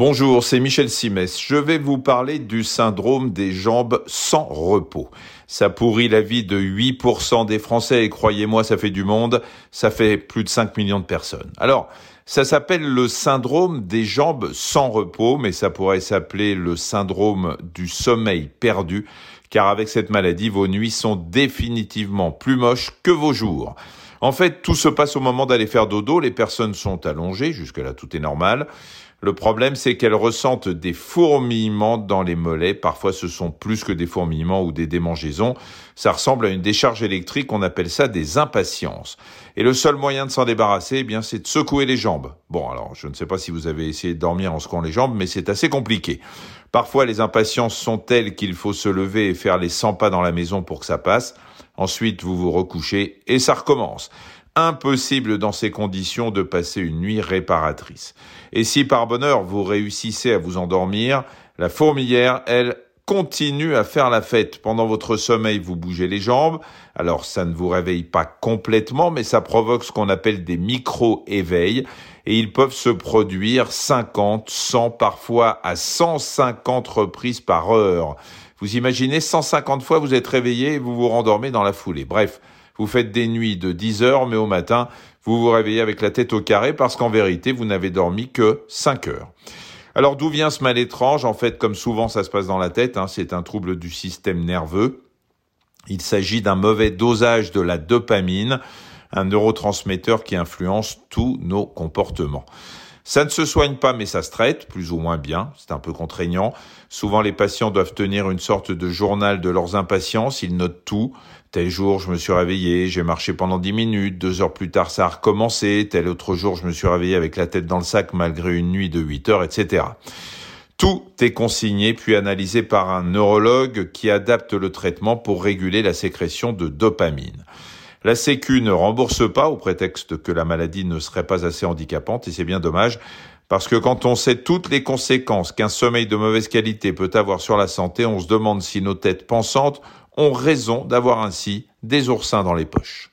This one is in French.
Bonjour, c'est Michel Simès. Je vais vous parler du syndrome des jambes sans repos. Ça pourrit la vie de 8% des Français et croyez-moi, ça fait du monde. Ça fait plus de 5 millions de personnes. Alors, ça s'appelle le syndrome des jambes sans repos, mais ça pourrait s'appeler le syndrome du sommeil perdu, car avec cette maladie, vos nuits sont définitivement plus moches que vos jours. En fait, tout se passe au moment d'aller faire dodo, les personnes sont allongées, jusque-là tout est normal. Le problème, c'est qu'elles ressentent des fourmillements dans les mollets. Parfois, ce sont plus que des fourmillements ou des démangeaisons. Ça ressemble à une décharge électrique. On appelle ça des impatiences. Et le seul moyen de s'en débarrasser, eh bien, c'est de secouer les jambes. Bon, alors, je ne sais pas si vous avez essayé de dormir en secouant les jambes, mais c'est assez compliqué. Parfois, les impatiences sont telles qu'il faut se lever et faire les 100 pas dans la maison pour que ça passe. Ensuite, vous vous recouchez et ça recommence impossible dans ces conditions de passer une nuit réparatrice. Et si par bonheur vous réussissez à vous endormir, la fourmilière, elle, continue à faire la fête. Pendant votre sommeil, vous bougez les jambes. Alors, ça ne vous réveille pas complètement, mais ça provoque ce qu'on appelle des micro-éveils. Et ils peuvent se produire 50, 100, parfois à 150 reprises par heure. Vous imaginez 150 fois vous êtes réveillé et vous vous rendormez dans la foulée. Bref, vous faites des nuits de 10 heures, mais au matin, vous vous réveillez avec la tête au carré parce qu'en vérité, vous n'avez dormi que 5 heures. Alors d'où vient ce mal étrange? En fait, comme souvent ça se passe dans la tête, hein, c'est un trouble du système nerveux. Il s'agit d'un mauvais dosage de la dopamine, un neurotransmetteur qui influence tous nos comportements. Ça ne se soigne pas, mais ça se traite, plus ou moins bien. C'est un peu contraignant. Souvent, les patients doivent tenir une sorte de journal de leurs impatiences. Ils notent tout. Tel jour, je me suis réveillé, j'ai marché pendant dix minutes. Deux heures plus tard, ça a recommencé. Tel autre jour, je me suis réveillé avec la tête dans le sac malgré une nuit de huit heures, etc. Tout est consigné puis analysé par un neurologue qui adapte le traitement pour réguler la sécrétion de dopamine. La Sécu ne rembourse pas au prétexte que la maladie ne serait pas assez handicapante et c'est bien dommage parce que quand on sait toutes les conséquences qu'un sommeil de mauvaise qualité peut avoir sur la santé, on se demande si nos têtes pensantes ont raison d'avoir ainsi des oursins dans les poches.